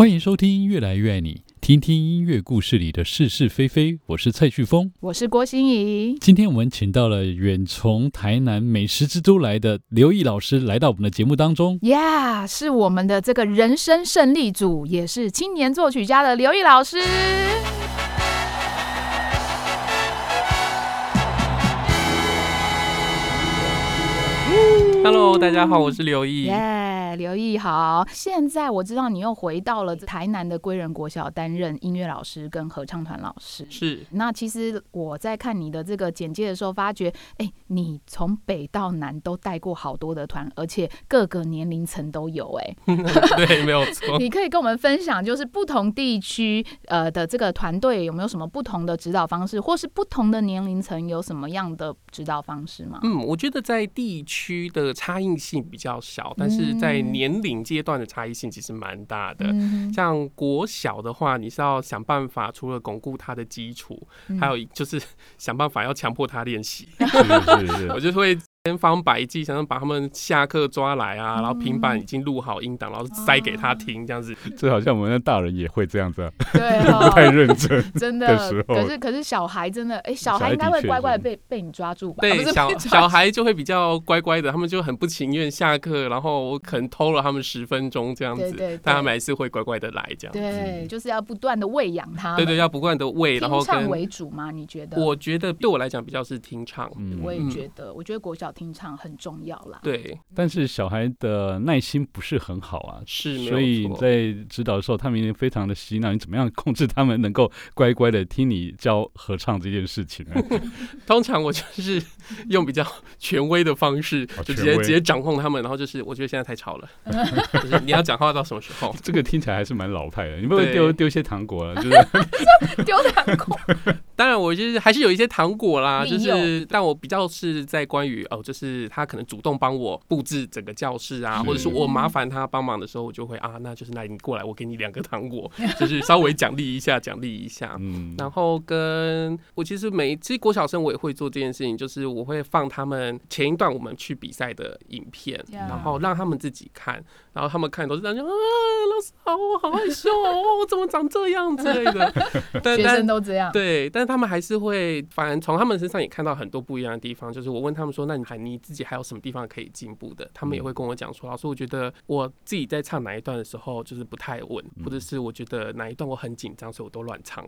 欢迎收听《越来越爱你》，听听音乐故事里的是是非非。我是蔡旭峰，我是郭心怡。今天我们请到了远从台南美食之都来的刘毅老师，来到我们的节目当中。呀，yeah, 是我们的这个人生胜利组，也是青年作曲家的刘毅老师。Hello，大家好，我是刘毅。耶，刘毅好。现在我知道你又回到了台南的归仁国小担任音乐老师跟合唱团老师。是。那其实我在看你的这个简介的时候，发觉，哎、欸，你从北到南都带过好多的团，而且各个年龄层都有、欸。哎，对，没有错。你可以跟我们分享，就是不同地区呃的这个团队有没有什么不同的指导方式，或是不同的年龄层有什么样的指导方式吗？嗯，我觉得在地区的。差异性比较小，但是在年龄阶段的差异性其实蛮大的。嗯、像国小的话，你是要想办法，除了巩固他的基础，嗯、还有就是想办法要强迫他练习。是是是，我就会。千方百计想要把他们下课抓来啊，然后平板已经录好音档，然后塞给他听，这样子。这好像我们的大人也会这样子，啊，对，不 太认真，真的。可是可是小孩真的，哎，小孩应该会乖乖的被被你抓住吧？对，小小孩就会比较乖乖的，他们就很不情愿下课，然后我可能偷了他们十分钟这样子，但他们还是会乖乖的来这样。对，就是要不断的喂养他。对对，要不断的喂，然后听唱为主吗？你觉得？我觉得对我来讲比较是听唱。我也觉得，我觉得国小听唱很重要啦，对，但是小孩的耐心不是很好啊，是，所以在指导的时候，他们也非常的洗脑。你怎么样控制他们能够乖乖的听你教合唱这件事情呢？通常我就是用比较权威的方式，就直接直接掌控他们，然后就是我觉得现在太吵了，就是你要讲话到什么时候？这个听起来还是蛮老派的，你不会丢丢一些糖果了，就是丢糖果。当然，我就是还是有一些糖果啦，就是但我比较是在关于哦，就是他可能主动帮我布置整个教室啊，或者是我麻烦他帮忙的时候，我就会啊，那就是那你过来，我给你两个糖果，就是稍微奖励一下，奖励一下。嗯，然后跟我其实每其实国小生我也会做这件事情，就是我会放他们前一段我们去比赛的影片，然后让他们自己看，然后他们看都是这样，啊，老师好，我好害羞哦，我怎么长这样之类的。学生都这样。对，但他们还是会，反正从他们身上也看到很多不一样的地方。就是我问他们说，那你还你自己还有什么地方可以进步的？他们也会跟我讲说，老师，我觉得我自己在唱哪一段的时候就是不太稳，或者是我觉得哪一段我很紧张，所以我都乱唱。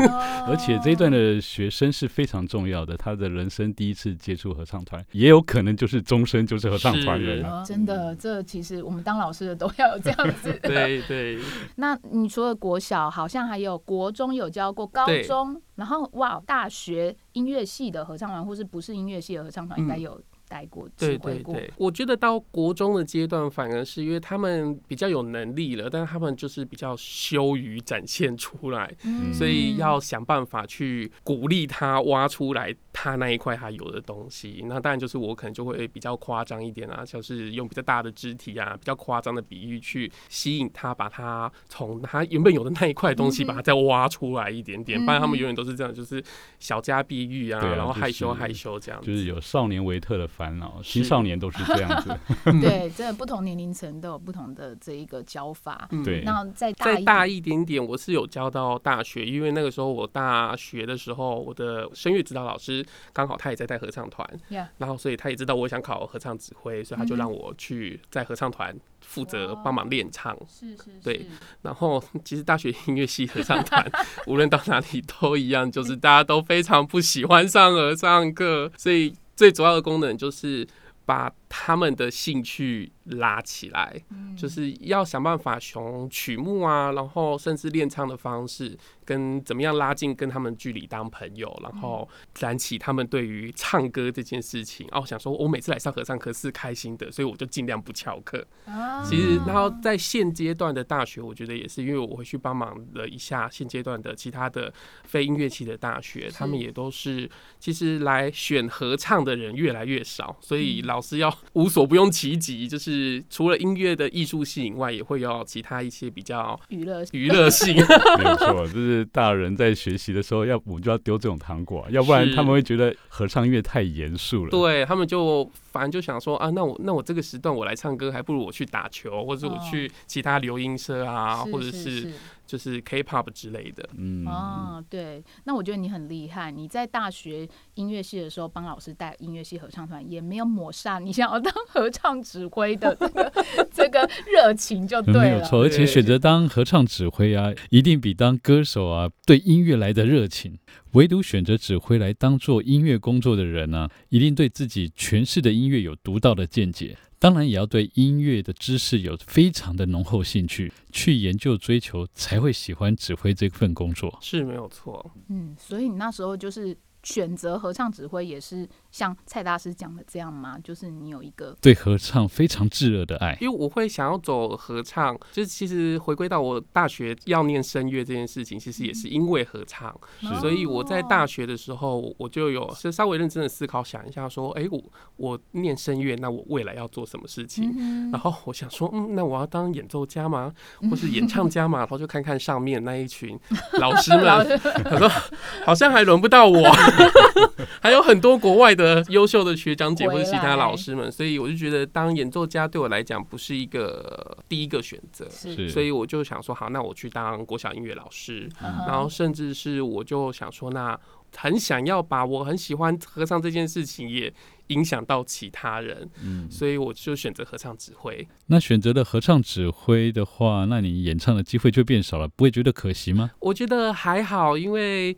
而且这一段的学生是非常重要的，他的人生第一次接触合唱团，也有可能就是终身就是合唱团人。真的，这其实我们当老师的都要有这样子。对对。那你除了国小，好像还有国中有教过，高中。然后哇，大学音乐系的合唱团，或是不是音乐系的合唱团，应该有。带过，对对对，我觉得到国中的阶段，反而是因为他们比较有能力了，但是他们就是比较羞于展现出来，嗯、所以要想办法去鼓励他挖出来他那一块他有的东西。那当然就是我可能就会比较夸张一点啊，就是用比较大的肢体啊，比较夸张的比喻去吸引他，把他从他原本有的那一块东西把它再挖出来一点点。不然他们永远都是这样，就是小家碧玉啊，然后害羞害羞这样子，就是有少年维特的。烦恼，青少年都是这样子。对，真的不同年龄层都有不同的这一个教法。对，那再再大一点点，我是有教到大学，因为那个时候我大学的时候，我的声乐指导老师刚好他也在带合唱团，Yeah. 然后所以他也知道我想考合唱指挥，所以他就让我去在合唱团负责帮忙练唱。是是是。对，然后其实大学音乐系合唱团 无论到哪里都一样，就是大家都非常不喜欢上合唱课，所以。最主要的功能就是把他们的兴趣拉起来，就是要想办法从曲目啊，然后甚至练唱的方式，跟怎么样拉近跟他们距离当朋友，然后燃起他们对于唱歌这件事情。哦，想说我每次来上合唱课是开心的，所以我就尽量不翘课。其实，然后在现阶段的大学，我觉得也是，因为我回去帮忙了一下现阶段的其他的非音乐系的大学，他们也都是其实来选合唱的人越来越少，所以老师要无所不用其极，就是除了音乐的艺术性以外，也会有其他一些比较娱乐娱乐性。没有错，就是大人在学习的时候，要我们就要丢这种糖果，要不然他们会觉得合唱乐太严肃了。对，他们就反正就想说啊，那我那我这个时段我来唱歌，还不如我去打球，或者我去其他留音社啊，哦、或者是。就是 K-pop 之类的，嗯，哦，对，那我觉得你很厉害。你在大学音乐系的时候帮老师带音乐系合唱团，也没有抹杀你想要当合唱指挥的这个 这个热情，就对了。嗯，没有错，而且选择当合唱指挥啊，一定比当歌手啊对音乐来的热情。唯独选择指挥来当做音乐工作的人呢，啊，一定对自己诠释的音乐有独到的见解。当然也要对音乐的知识有非常的浓厚兴趣，去研究追求，才会喜欢指挥这份工作。是没有错。嗯，所以你那时候就是。选择合唱指挥也是像蔡大师讲的这样吗？就是你有一个对合唱非常炙热的爱。因为我会想要走合唱，就是其实回归到我大学要念声乐这件事情，其实也是因为合唱。嗯、所以我在大学的时候，我就有是稍微认真的思考，想一下说，哎、欸，我我念声乐，那我未来要做什么事情？嗯、然后我想说，嗯，那我要当演奏家吗？或是演唱家吗？然后就看看上面那一群老师们，他说好像还轮不到我。还有很多国外的优秀的学长姐或者其他老师们，所以我就觉得当演奏家对我来讲不是一个第一个选择，所以我就想说，好，那我去当国小音乐老师，然后甚至是我就想说，那很想要把我很喜欢合唱这件事情也影响到其他人，嗯所以我就选择合唱指挥。那选择了合唱指挥的话，那你演唱的机会就变少了，不会觉得可惜吗？我觉得还好，因为。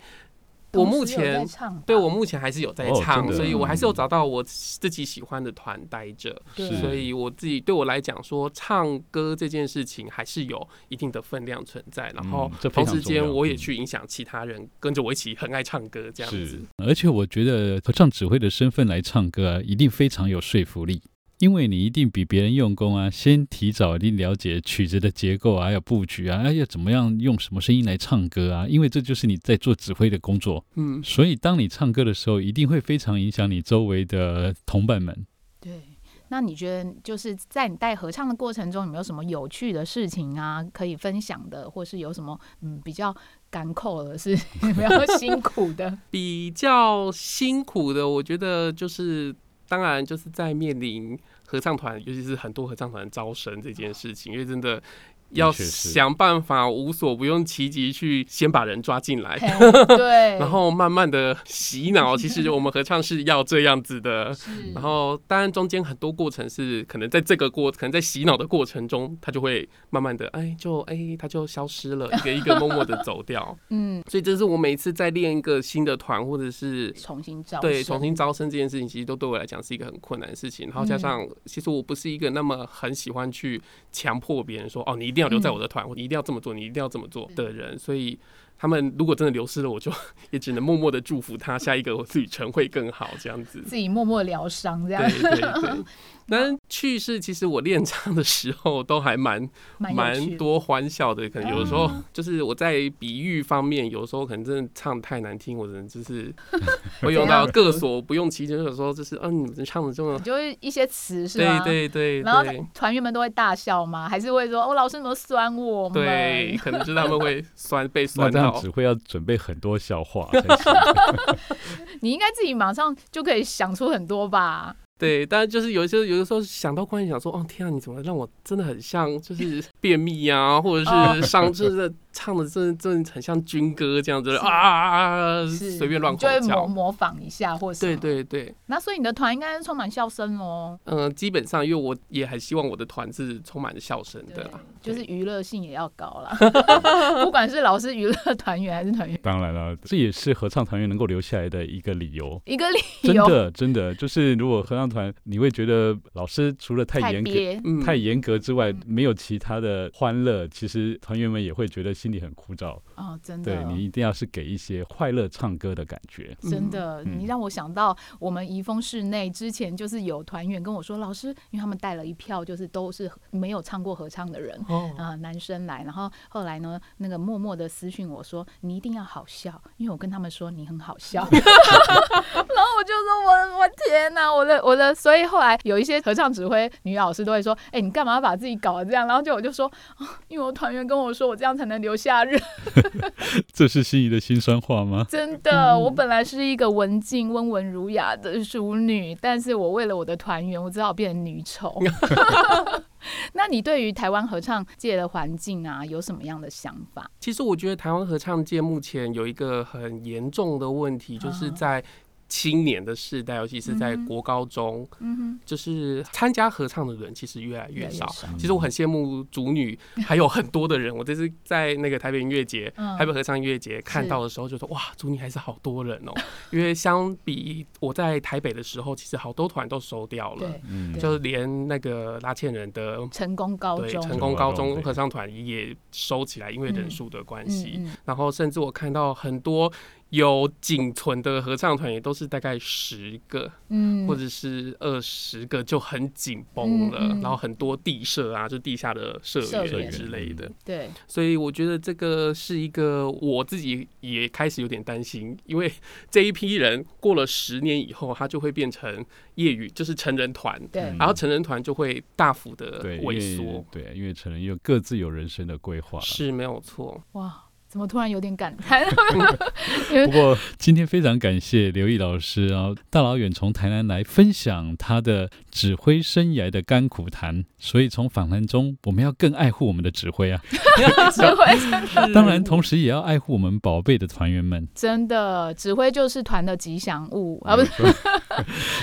我目前对我目前还是有在唱，哦、所以我还是有找到我自己喜欢的团待着，所以我自己对我来讲说，唱歌这件事情还是有一定的分量存在。然后同时间我也去影响其他人跟着我一起很爱唱歌这样子。而且我觉得合唱指挥的身份来唱歌啊，一定非常有说服力。因为你一定比别人用功啊，先提早一定了解曲子的结构啊，还有布局啊，要怎么样用什么声音来唱歌啊？因为这就是你在做指挥的工作。嗯，所以当你唱歌的时候，一定会非常影响你周围的同伴们。对，那你觉得就是在你带合唱的过程中，有没有什么有趣的事情啊可以分享的，或是有什么嗯比较干扣的是比较辛苦的？比较辛苦的，我觉得就是。当然，就是在面临合唱团，尤其是很多合唱团招生这件事情，因为真的。要想办法无所不用其极去先把人抓进来，对，然后慢慢的洗脑。其实我们合唱是要这样子的，然后当然中间很多过程是可能在这个过，可能在洗脑的过程中，他就会慢慢的，哎，就哎，他就消失了，一个一个默默的走掉。嗯，所以这是我每次在练一个新的团，或者是重新招对重新招生这件事情，其实都对我来讲是一个很困难的事情。然后加上，其实我不是一个那么很喜欢去强迫别人说，哦，你一定要留在我的团，你一定要这么做，你一定要这么做的人，所以他们如果真的流失了，我就 也只能默默的祝福他下一个旅程会更好，这样子，自己默默疗伤这样。对对对。但趣事其实我练唱的时候都还蛮蛮多欢笑的，可能有的时候就是我在比喻方面，有时候可能真的唱太难听，我可能就是 会用到各所不用其极，有时候就是嗯，你们唱的这么，就是一些词是吗？对对对，然后团员们都会大笑吗？还是会说哦，老师怎么酸我？对，可能就是他们会酸被酸到，只会要准备很多笑话。你应该自己马上就可以想出很多吧。对，但是就是有一些有的时候想到关于，想说，哦天啊，你怎么让我真的很像，就是便秘呀、啊，或者是上就是。唱的真真很像军歌这样子啊，随便乱叫，就会模模仿一下，或是对对对。那所以你的团应该是充满笑声哦。嗯，基本上，因为我也很希望我的团是充满着笑声的，就是娱乐性也要高啦。不管是老师、娱乐团员还是团员，当然了，这也是合唱团员能够留下来的一个理由。一个理由，真的真的就是，如果合唱团你会觉得老师除了太严格、太严格之外，没有其他的欢乐，其实团员们也会觉得心。心里很枯燥。哦，真的，对，你一定要是给一些快乐唱歌的感觉。真的，嗯、你让我想到我们怡丰室内之前就是有团员跟我说，老师，因为他们带了一票就是都是没有唱过合唱的人，哦、呃，男生来，然后后来呢，那个默默的私讯我说，你一定要好笑，因为我跟他们说你很好笑，然后我就说我我天哪，我的我的，所以后来有一些合唱指挥女老师都会说，哎、欸，你干嘛把自己搞得这样？然后就我就说，因为我团员跟我说，我这样才能留下人。这是心仪的心酸话吗？真的，我本来是一个文静、温文儒雅的淑女，但是我为了我的团员，我只好变成女丑。那你对于台湾合唱界的环境啊，有什么样的想法？其实我觉得台湾合唱界目前有一个很严重的问题，就是在。青年的世代，尤其是在国高中，嗯哼，就是参加合唱的人其实越来越少。其实我很羡慕主女，还有很多的人。我这次在那个台北音乐节、台北合唱音乐节看到的时候，就说哇，主女还是好多人哦。因为相比我在台北的时候，其实好多团都收掉了，就是连那个拉纤人的成功高中、成功高中合唱团也收起来，因为人数的关系。然后甚至我看到很多。有仅存的合唱团也都是大概十个，嗯，或者是二十个就很紧绷了，嗯嗯、然后很多地社啊，就地下的社员之类的，对，所以我觉得这个是一个我自己也开始有点担心，因为这一批人过了十年以后，他就会变成业余，就是成人团，对，然后成人团就会大幅的萎缩，对，因为成人又各自有人生的规划，是没有错，哇。怎么突然有点感叹？不过今天非常感谢刘毅老师啊，大老远从台南来分享他的指挥生涯的甘苦谈。所以从访谈中，我们要更爱护我们的指挥啊！指挥当然，同时也要爱护我们宝贝的团员们。真的，指挥就是团的吉祥物 啊！不是，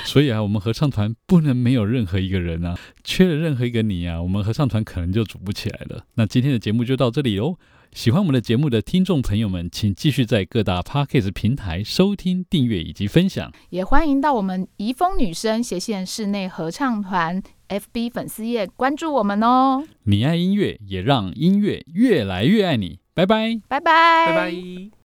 所以啊，我们合唱团不能没有任何一个人啊，缺了任何一个你啊，我们合唱团可能就组不起来了。那今天的节目就到这里喽。喜欢我们的节目的听众朋友们，请继续在各大 Podcast 平台收听、订阅以及分享。也欢迎到我们怡丰女生斜线室内合唱团 FB 粉丝页关注我们哦。你爱音乐，也让音乐越来越爱你。拜拜，拜拜，拜拜。